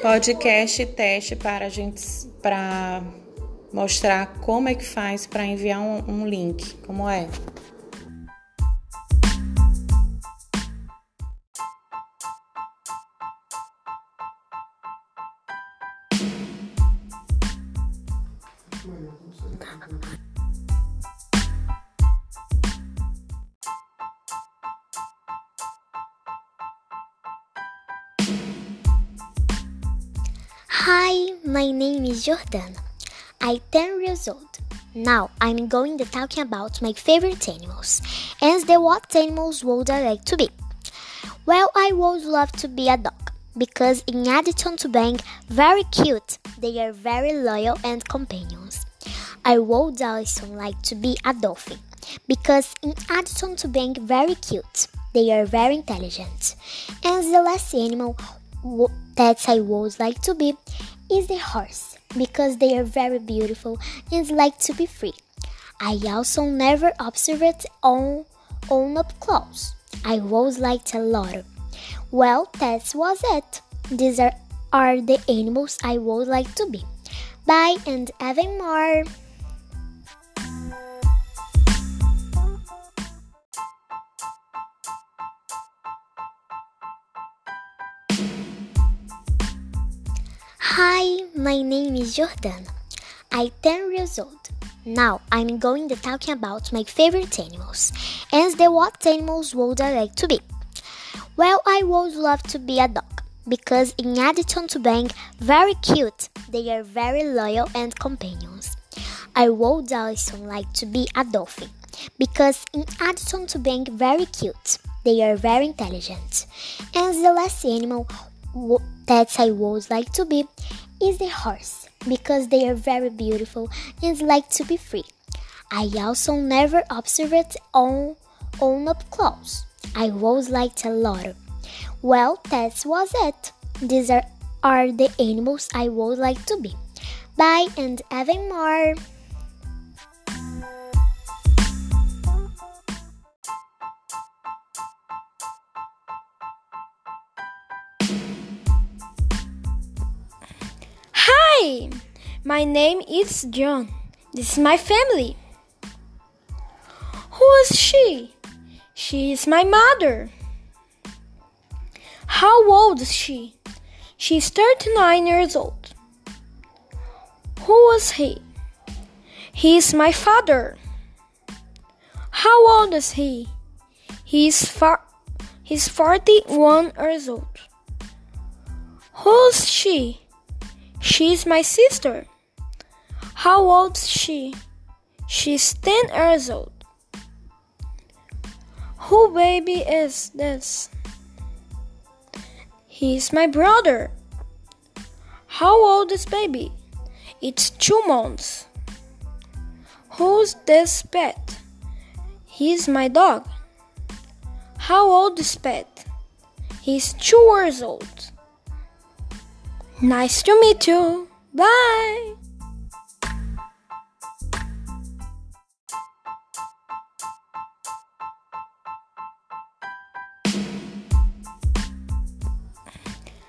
podcast teste para a gente para mostrar como é que faz para enviar um, um link, como é. My name is Jordana. I'm 10 years old. Now I'm going to talking about my favorite animals and the what animals would I like to be. Well, I would love to be a dog because in addition to being very cute, they are very loyal and companions. I would also like to be a dolphin because in addition to being very cute, they are very intelligent. And the last animal that I would like to be is the horse because they are very beautiful and like to be free. I also never observed on, on up close. I was like a lot. Well, that was it. These are, are the animals I would like to be. Bye and even more. Hi, my name is Jordana. I'm 10 years old. Now I'm going to talking about my favorite animals and the what animals would I like to be. Well, I would love to be a dog because in addition to being very cute, they are very loyal and companions. I would also like to be a dolphin because in addition to being very cute, they are very intelligent. And the last animal that I would like to be is the horse because they are very beautiful and like to be free. I also never observed on, on up close. I was like a lot. Well, that was it. These are, are the animals I would like to be. Bye and even more. Hi, my name is John. This is my family. Who is she? She is my mother. How old is she? She's 39 years old. Who is he? He is my father. How old is he? He's far he's 41 years old. Who's she? She's my sister. How old's she? She's 10 years old. Who baby is this? He's my brother. How old is baby? It's two months. Who's this pet? He's my dog. How old is pet? He's two years old. Nice to meet you. Bye.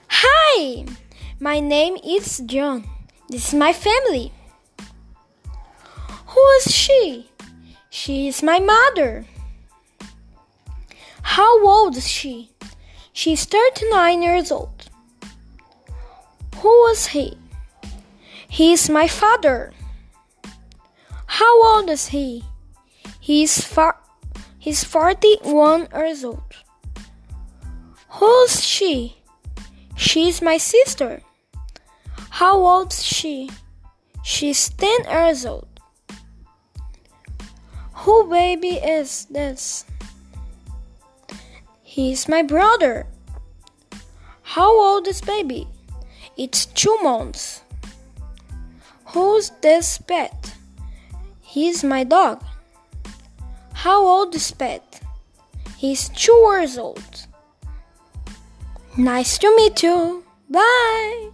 Hi, my name is John. This is my family. Who is she? She is my mother. How old is she? She's 39 years old. Who is he? He's my father. How old is he? He's far he's 41 years old. Who's she? She's my sister. How old's she? She's 10 years old. Who baby is this? He's my brother. How old is baby? It's two months. Who's this pet? He's my dog. How old is pet? He's two years old. Nice to meet you. Bye.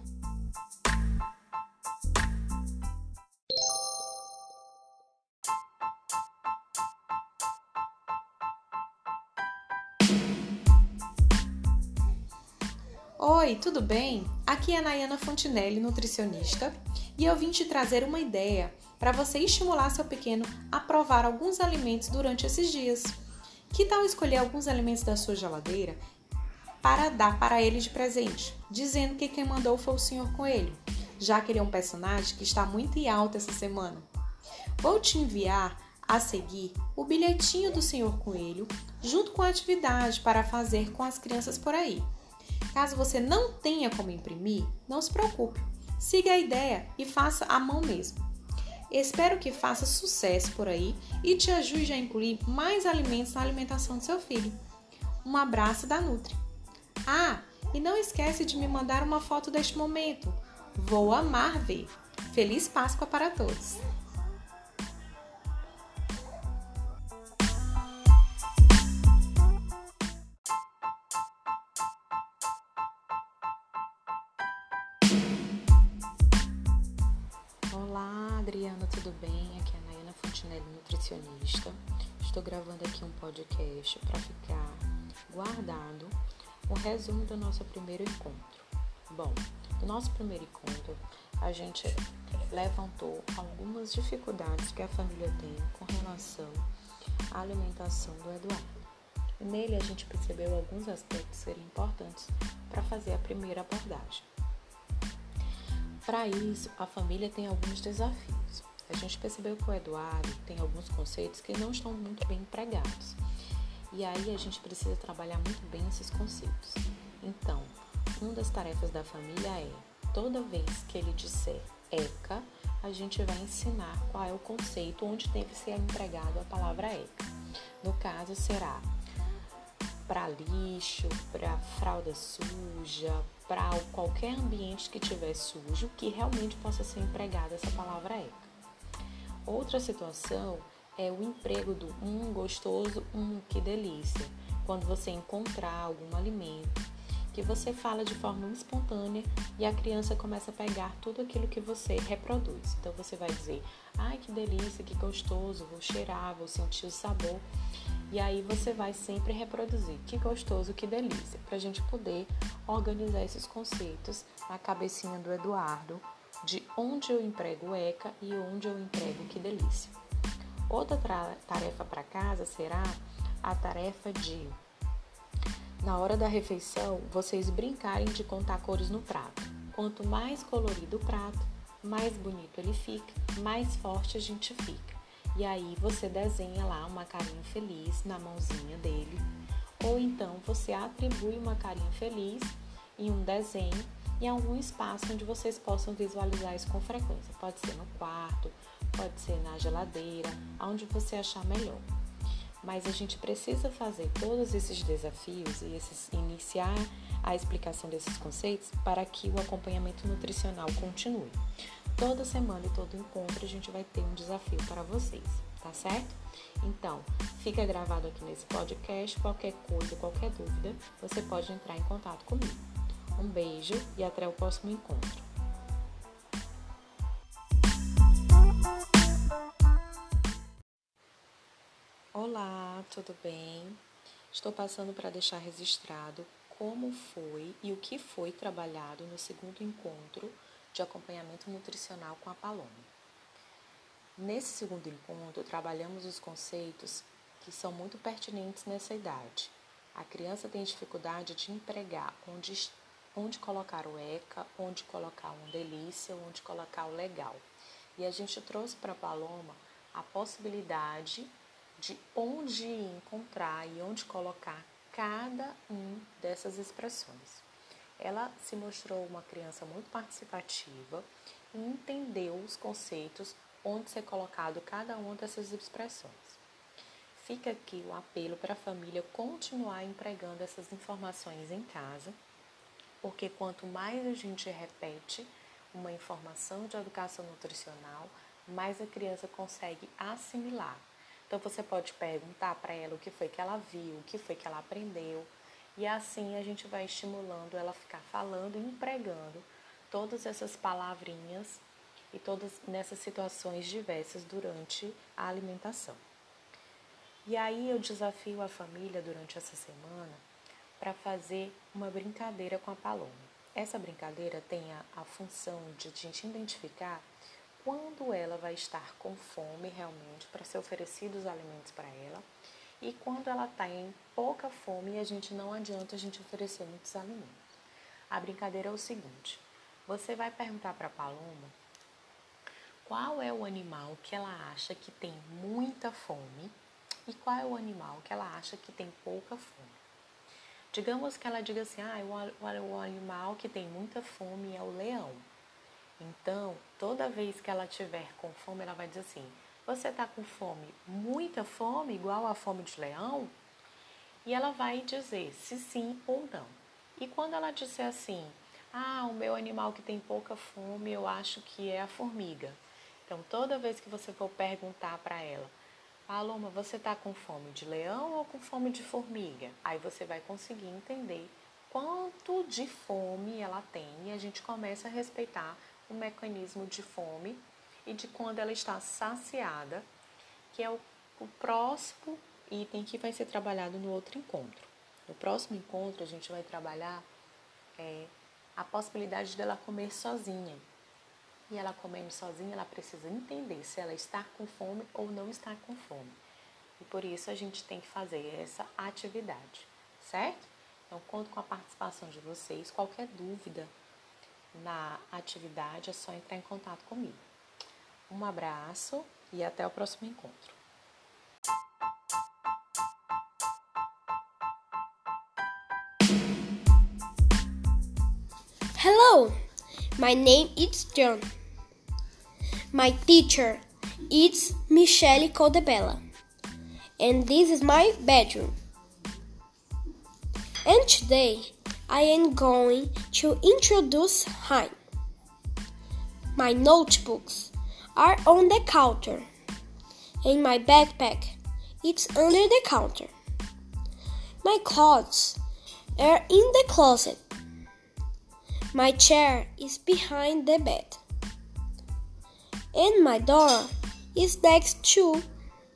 Oi, tudo bem? Aqui é a Nayana Fontinelli, nutricionista, e eu vim te trazer uma ideia para você estimular seu pequeno a provar alguns alimentos durante esses dias. Que tal escolher alguns alimentos da sua geladeira para dar para ele de presente, dizendo que quem mandou foi o Senhor Coelho, já que ele é um personagem que está muito em alta essa semana. Vou te enviar a seguir o bilhetinho do Senhor Coelho, junto com a atividade para fazer com as crianças por aí. Caso você não tenha como imprimir, não se preocupe. Siga a ideia e faça à mão mesmo. Espero que faça sucesso por aí e te ajude a incluir mais alimentos na alimentação do seu filho. Um abraço da Nutri. Ah, e não esquece de me mandar uma foto deste momento. Vou amar ver. Feliz Páscoa para todos! Estou gravando aqui um podcast para ficar guardado o resumo do nosso primeiro encontro. Bom, no nosso primeiro encontro, a gente levantou algumas dificuldades que a família tem com relação à alimentação do Eduardo. Nele a gente percebeu alguns aspectos seriam importantes para fazer a primeira abordagem. Para isso, a família tem alguns desafios. A gente percebeu que o Eduardo tem alguns conceitos que não estão muito bem empregados. E aí a gente precisa trabalhar muito bem esses conceitos. Então, uma das tarefas da família é, toda vez que ele disser ECA, a gente vai ensinar qual é o conceito onde deve ser empregado a palavra ECA. No caso, será para lixo, para fralda suja, para qualquer ambiente que tiver sujo, que realmente possa ser empregada essa palavra ECA. Outra situação é o emprego do um gostoso, um que delícia. Quando você encontrar algum alimento que você fala de forma espontânea e a criança começa a pegar tudo aquilo que você reproduz. Então você vai dizer: "Ai, que delícia, que gostoso, vou cheirar, vou sentir o sabor". E aí você vai sempre reproduzir: "Que gostoso, que delícia", para a gente poder organizar esses conceitos na cabecinha do Eduardo de onde eu emprego ECA e onde eu emprego que delícia. Outra tarefa para casa será a tarefa de na hora da refeição, vocês brincarem de contar cores no prato. Quanto mais colorido o prato, mais bonito ele fica, mais forte a gente fica. E aí você desenha lá uma carinha feliz na mãozinha dele, ou então você atribui uma carinha feliz em um desenho em algum espaço onde vocês possam visualizar isso com frequência. Pode ser no quarto, pode ser na geladeira, aonde você achar melhor mas a gente precisa fazer todos esses desafios e esses, iniciar a explicação desses conceitos para que o acompanhamento nutricional continue. Toda semana e todo encontro a gente vai ter um desafio para vocês, tá certo? Então, fica gravado aqui nesse podcast. Qualquer coisa, qualquer dúvida, você pode entrar em contato comigo. Um beijo e até o próximo encontro. Olá, tudo bem? Estou passando para deixar registrado como foi e o que foi trabalhado no segundo encontro de acompanhamento nutricional com a Paloma. Nesse segundo encontro, trabalhamos os conceitos que são muito pertinentes nessa idade. A criança tem dificuldade de empregar onde, onde colocar o ECA, onde colocar um delícia, onde colocar o legal. E a gente trouxe para a Paloma a possibilidade de onde encontrar e onde colocar cada um dessas expressões. Ela se mostrou uma criança muito participativa e entendeu os conceitos onde ser colocado cada uma dessas expressões. Fica aqui o apelo para a família continuar empregando essas informações em casa, porque quanto mais a gente repete uma informação de educação nutricional, mais a criança consegue assimilar então você pode perguntar para ela o que foi que ela viu, o que foi que ela aprendeu, e assim a gente vai estimulando ela a ficar falando e empregando todas essas palavrinhas e todas nessas situações diversas durante a alimentação. E aí eu desafio a família durante essa semana para fazer uma brincadeira com a Paloma. Essa brincadeira tem a, a função de a gente identificar quando ela vai estar com fome realmente para ser oferecidos os alimentos para ela e quando ela está em pouca fome e a gente não adianta a gente oferecer muitos alimentos. A brincadeira é o seguinte: você vai perguntar para a Paloma qual é o animal que ela acha que tem muita fome e qual é o animal que ela acha que tem pouca fome. Digamos que ela diga assim: ah, o, animal que tem muita fome é o leão. Então, toda vez que ela tiver com fome, ela vai dizer assim: Você está com fome, muita fome, igual a fome de leão? E ela vai dizer se sim ou não. E quando ela disser assim: Ah, o meu animal que tem pouca fome, eu acho que é a formiga. Então, toda vez que você for perguntar para ela: Paloma, você está com fome de leão ou com fome de formiga? Aí você vai conseguir entender quanto de fome ela tem e a gente começa a respeitar o mecanismo de fome e de quando ela está saciada, que é o, o próximo item que vai ser trabalhado no outro encontro. No próximo encontro, a gente vai trabalhar é, a possibilidade dela comer sozinha. E ela comendo sozinha, ela precisa entender se ela está com fome ou não está com fome. E por isso a gente tem que fazer essa atividade, certo? Então, conto com a participação de vocês. Qualquer dúvida, na atividade, é só entrar em contato comigo. Um abraço e até o próximo encontro. Hello, my name is John. My teacher is Michelle Codebella, and this is my bedroom. And today I am going to introduce him. My notebooks are on the counter, and my backpack is under the counter. My clothes are in the closet. My chair is behind the bed, and my door is next to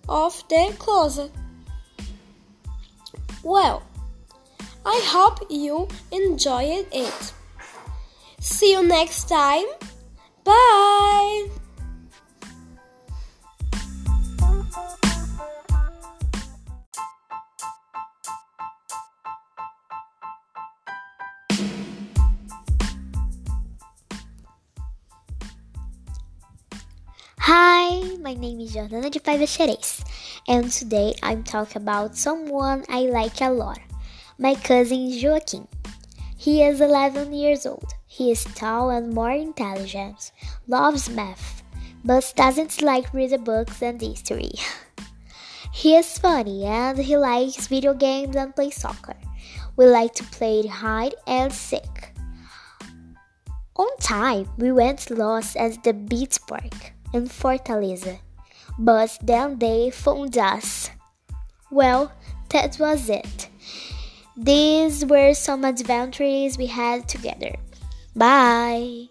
of the closet. Well, I hope you enjoyed it. See you next time. Bye. Hi, my name is Jordana de Paiva Xerez, and today I'm talking about someone I like a lot my cousin Joaquim. He is 11 years old. He is tall and more intelligent, loves math, but doesn't like reading books and history. he is funny and he likes video games and play soccer. We like to play hide and seek. On time, we went lost at the beach park in Fortaleza, but then they found us. Um well, that was it. These were some adventures we had together. Bye!